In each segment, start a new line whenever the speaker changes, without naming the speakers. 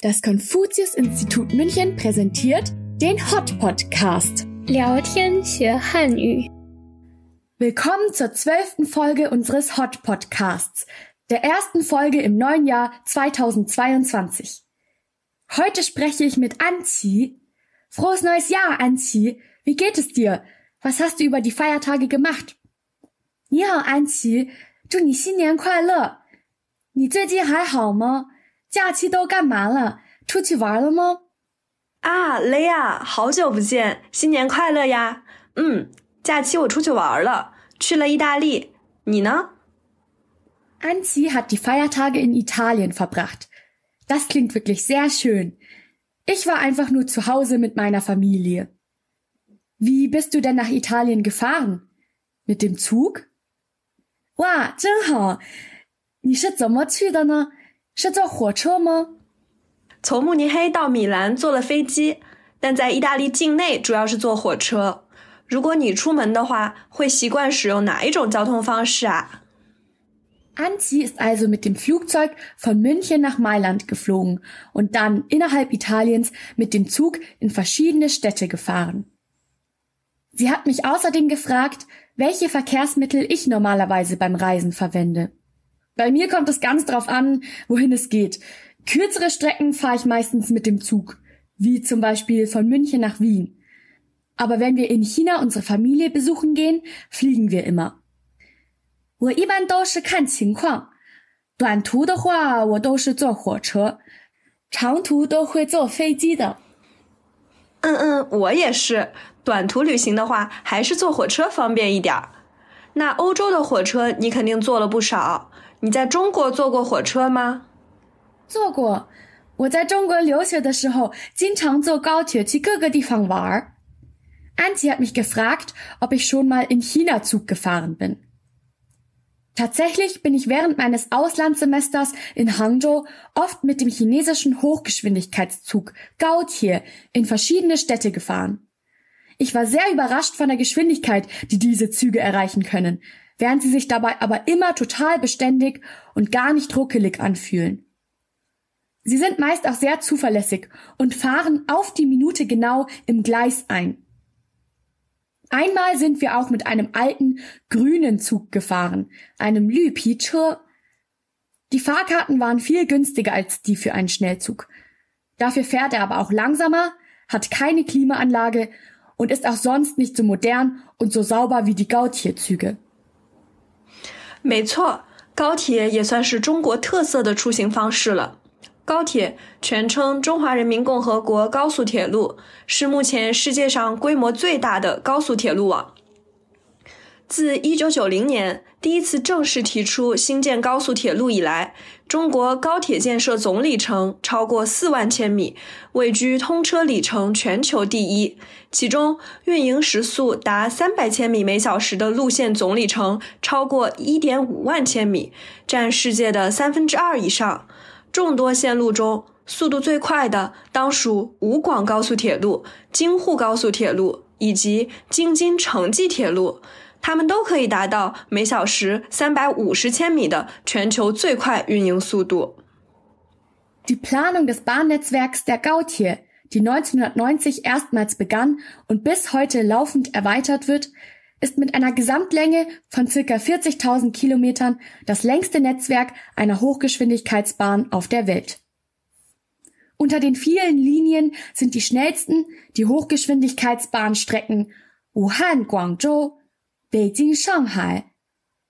Das Konfuzius-Institut München präsentiert den Hot Podcast.
聊天学汉语。
Willkommen zur zwölften Folge unseres Hot Podcasts, der ersten Folge im neuen Jahr 2022. Heute spreche ich mit Anzi. Frohes neues Jahr, Anzi. Wie geht es dir? Was hast du über die Feiertage gemacht? 你好，安琪，祝你新年快乐。你最近还好吗？ 假期都干嘛了？出去玩了吗？
啊，雷亚，好久不见，新年快乐呀！嗯，假期我出去玩了，去了意大利。你呢？
Anzi hat die Feiertage in Italien verbracht. Das klingt wirklich sehr schön. Ich war einfach nur zu Hause mit meiner Familie. Wie bist du denn nach Italien gefahren? Mit dem Zug? 哇，真好！你是怎么去的呢？ 是坐火车吗？
从慕尼黑到米兰坐了飞机，但在意大利境内主要是坐火车。如果你出门的话，会习惯使用哪一种交通方式啊？
Anzi ist also mit dem Flugzeug von München nach Mailand geflogen und dann innerhalb Italiens mit dem Zug in verschiedene Städte gefahren. Sie hat mich außerdem gefragt, welche Verkehrsmittel ich normalerweise beim Reisen verwende. Bei mir kommt es ganz drauf an, wohin es geht. Kürzere Strecken fahre ich meistens mit dem Zug, wie zum Beispiel von München nach Wien. Aber wenn wir in China unsere Familie besuchen gehen, fliegen wir immer. 我一般都是看情况，短途的话我都是坐火车，长途都会坐飞机的。
嗯嗯，我也是。短途旅行的话，还是坐火车方便一点儿。那欧洲的火车你肯定坐了不少。 你在中国坐过火车吗？
坐过。我在中国留学的时候，经常坐高铁去各个地方玩儿。Antje hat mich gefragt, ob ich schon mal in China Zug gefahren bin. Tatsächlich bin ich während meines Auslandssemesters in Hangzhou oft mit dem chinesischen Hochgeschwindigkeitszug Gaotie in verschiedene Städte gefahren. Ich war sehr überrascht von der Geschwindigkeit, die diese Züge erreichen können, während sie sich dabei aber immer total beständig und gar nicht ruckelig anfühlen. Sie sind meist auch sehr zuverlässig und fahren auf die Minute genau im Gleis ein. Einmal sind wir auch mit einem alten grünen Zug gefahren, einem Lüpi-Chur. Die Fahrkarten waren viel günstiger als die für einen Schnellzug. Dafür fährt er aber auch langsamer, hat keine Klimaanlage und ist auch sonst nicht so modern und so sauber wie die Gautier-Züge.
没错，高铁也算是中国特色的出行方式了。高铁全称中华人民共和国高速铁路，是目前世界上规模最大的高速铁路网。自1990年第一次正式提出新建高速铁路以来，中国高铁建设总里程超过四万千米，位居通车里程全球第一。其中，运营时速达三百千米每小时的路线总里程超过一点五万千米，占世界的三分之二以上。众多线路中，速度最快的当属武广高速铁路、京沪高速铁路以及京津城际铁路，它们都可以达到每小时三百五十千米的全球最快运营速度。
Die Planung des Bahnnetzwerks der Gautier, die 1990 erstmals begann und bis heute laufend erweitert wird, ist mit einer Gesamtlänge von circa 40.000 Kilometern das längste Netzwerk einer Hochgeschwindigkeitsbahn auf der Welt. Unter den vielen Linien sind die schnellsten die Hochgeschwindigkeitsbahnstrecken Wuhan-Guangzhou, Beijing-Shanghai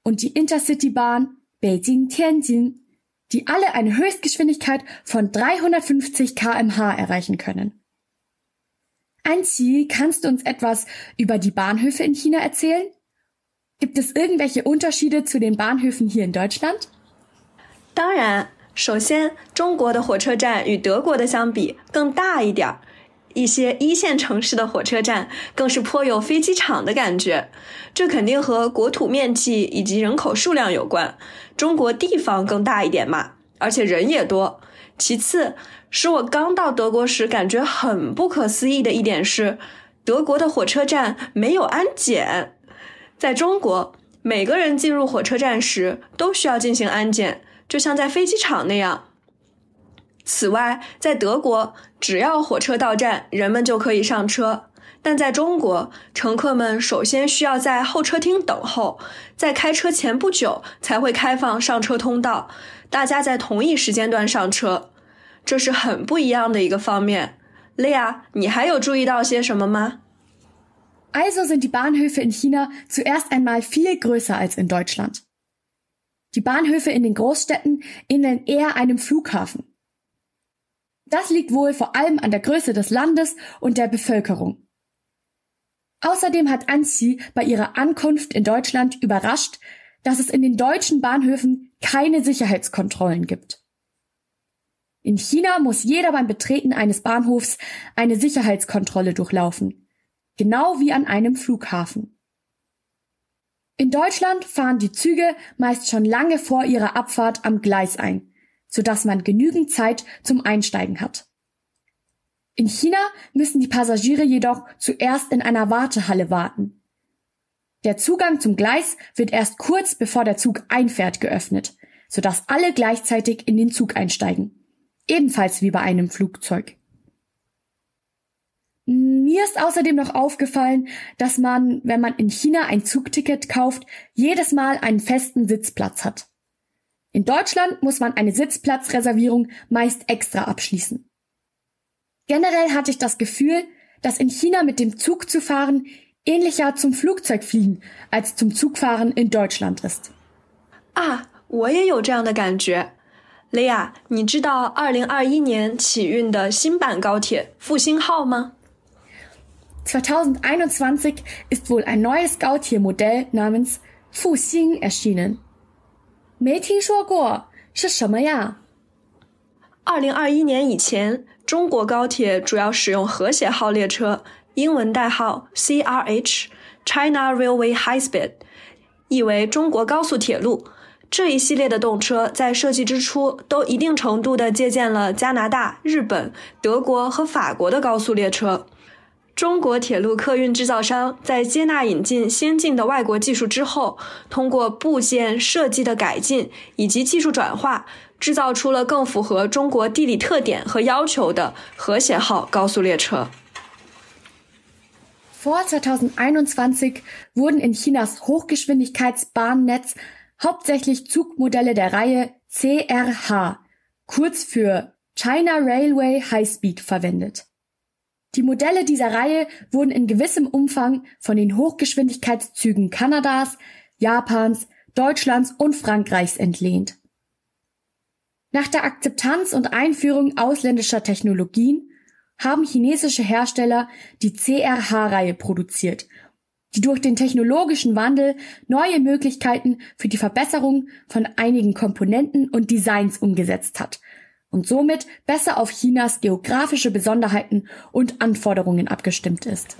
und die Intercitybahn Beijing-Tianjin, die alle eine Höchstgeschwindigkeit von 350 kmh erreichen können. Anzi, kannst du uns etwas über die Bahnhöfe in China erzählen? Gibt es irgendwelche Unterschiede zu den Bahnhöfen hier in Deutschland?
当然，首先，中国的火车站与德国的相比更大一点儿， 一些一线城市的火车站更是颇有飞机场的感觉。这肯定和国土面积以及人口数量有关。中国地方更大一点嘛，而且人也多。其次，使我刚到德国时感觉很不可思议的一点是，德国的火车站没有安检。在中国，每个人进入火车站时都需要进行安检，就像在飞机场那样。此外，在德国，只要火车到站，人们就可以上车。但在中国，乘客们首先需要在候车厅等候，在开车前不久才会开放上车通道，大家在同一时间段上车，这是很不一样的一个方面。莉亚，你还有注意到些什么吗
？Also sind die Bahnhöfe in China zuerst einmal viel größer als in Deutschland. Die Bahnhöfe in den Großstädten ähneln eher einem Flughafen. Das liegt wohl vor allem an der Größe des Landes und der Bevölkerung. Außerdem hat Anzi bei ihrer Ankunft in Deutschland überrascht, dass es in den deutschen Bahnhöfen keine Sicherheitskontrollen gibt. In China muss jeder beim Betreten eines Bahnhofs eine Sicherheitskontrolle durchlaufen, genau wie an einem Flughafen. In Deutschland fahren die Züge meist schon lange vor ihrer Abfahrt am Gleis ein, sodass man genügend Zeit zum Einsteigen hat. In China müssen die Passagiere jedoch zuerst in einer Wartehalle warten. Der Zugang zum Gleis wird erst kurz bevor der Zug einfährt geöffnet, sodass alle gleichzeitig in den Zug einsteigen. Ebenfalls wie bei einem Flugzeug. Mir ist außerdem noch aufgefallen, dass man, wenn man in China ein Zugticket kauft, jedes Mal einen festen Sitzplatz hat. In Deutschland muss man eine Sitzplatzreservierung meist extra abschließen. Generell hatte ich das Gefühl, dass in China mit dem Zug zu fahren ähnlicher zum Flugzeugfliegen als zum Zugfahren in Deutschland ist.
Ah, 我也有这样的感觉。雷亚，你知道二零二一年启运的新版高铁复兴号吗？
2021 ist wohl ein neues Gautier-Modell namens Fuxing erschienen. 没听说过，是什么呀？
二零二一年以前，中国高铁主要使用和谐号列车，英文代号 CRH（China Railway High Speed），意为中国高速铁路。这一系列的动车在设计之初都一定程度的借鉴了加拿大、日本、德国和法国的高速列车。中国铁路客运制造商在接纳引进先进的外国技术之后，通过部件设计的改进以及技术转化，制造出了更符合中国地理特点和要求的和谐号高速列车。
Vor 2021 wurden in Chinas Hochgeschwindigkeitsbahnnetz hauptsächlich Zugmodelle der Reihe CRH, kurz für China Railway High Speed, verwendet. Die Modelle dieser Reihe wurden in gewissem Umfang von den Hochgeschwindigkeitszügen Kanadas, Japans, Deutschlands und Frankreichs entlehnt. Nach der Akzeptanz und Einführung ausländischer Technologien haben chinesische Hersteller die CRH-Reihe produziert, die durch den technologischen Wandel neue Möglichkeiten für die Verbesserung von einigen Komponenten und Designs umgesetzt hat und somit besser auf Chinas geografische Besonderheiten und Anforderungen abgestimmt ist.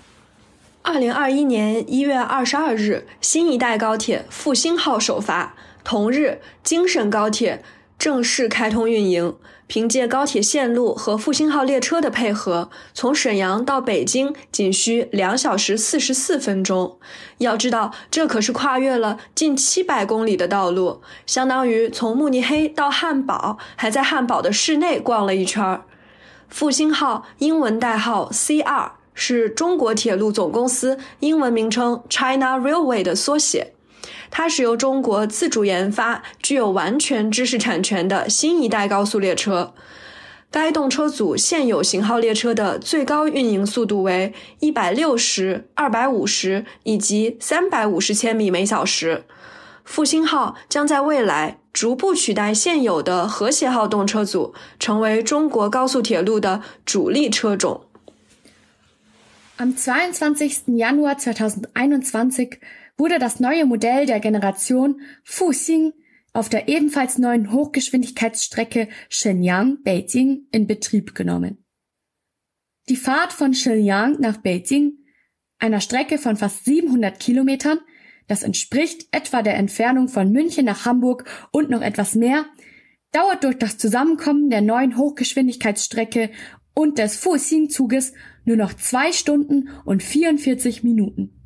二零二一年一月二十二日，新一代高铁复兴号首发。同日，京沈高铁 正式开通运营。凭借高铁线路和复兴号列车的配合，从沈阳到北京仅需两小时四十四分钟。要知道，这可是跨越了近七百公里的道路，相当于从慕尼黑到汉堡，还在汉堡的市内逛了一圈。复兴号英文代号 CR 是中国铁路总公司英文名称 China Railway 的缩写。它是由中国自主研发、具有完全知识产权的新一代高速列车。该动车组现有型号列车的最高运营速度为一百六十、二百五十以及三百五十千米每小时。复兴号将在未来逐步取代现有的和谐号动车组，成为中国高速铁路的主力车种。
Am 22. Januar 2021 wurde das neue Modell der Generation Fuxing auf der ebenfalls neuen Hochgeschwindigkeitsstrecke Shenyang-Beijing in Betrieb genommen. Die Fahrt von Shenyang nach Beijing, einer Strecke von fast 700 Kilometern, das entspricht etwa der Entfernung von München nach Hamburg und noch etwas mehr, dauert durch das Zusammenkommen der neuen Hochgeschwindigkeitsstrecke und des Fuxing-Zuges nur noch zwei Stunden und 44 Minuten.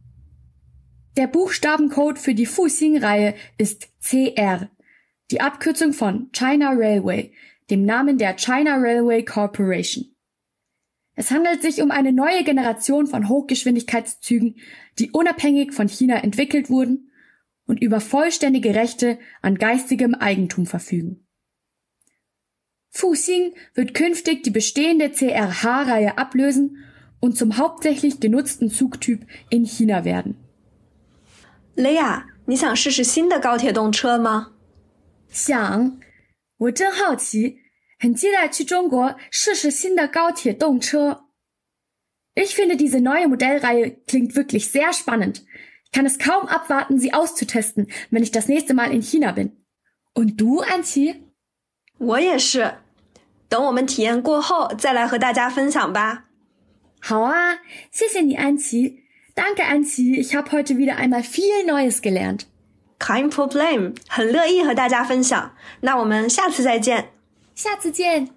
Der Buchstabencode für die Fuxing-Reihe ist CR, die Abkürzung von China Railway, dem Namen der China Railway Corporation. Es handelt sich um eine neue Generation von Hochgeschwindigkeitszügen, die unabhängig von China entwickelt wurden und über vollständige Rechte an geistigem Eigentum verfügen. Fuxing wird künftig die bestehende CRH-Reihe ablösen und zum hauptsächlich genutzten Zugtyp in China werden.
Lea, 你想试试新的高铁动车吗？
想，我真好奇，很期待去中国试试新的高铁动车。Ich finde diese neue Modellreihe klingt wirklich sehr spannend. Ich kann es kaum abwarten, sie auszutesten, wenn ich das nächste Mal in China bin. Und du, Anqi?
我也是。等我们体验过后再来和大家分享吧。
好啊，谢谢你，安琪。Danke, Anzi. Ich habe heute wieder einmal viel Neues gelernt.
Kein Problem，很乐意和大家分享。那我们下次再见。
下次见。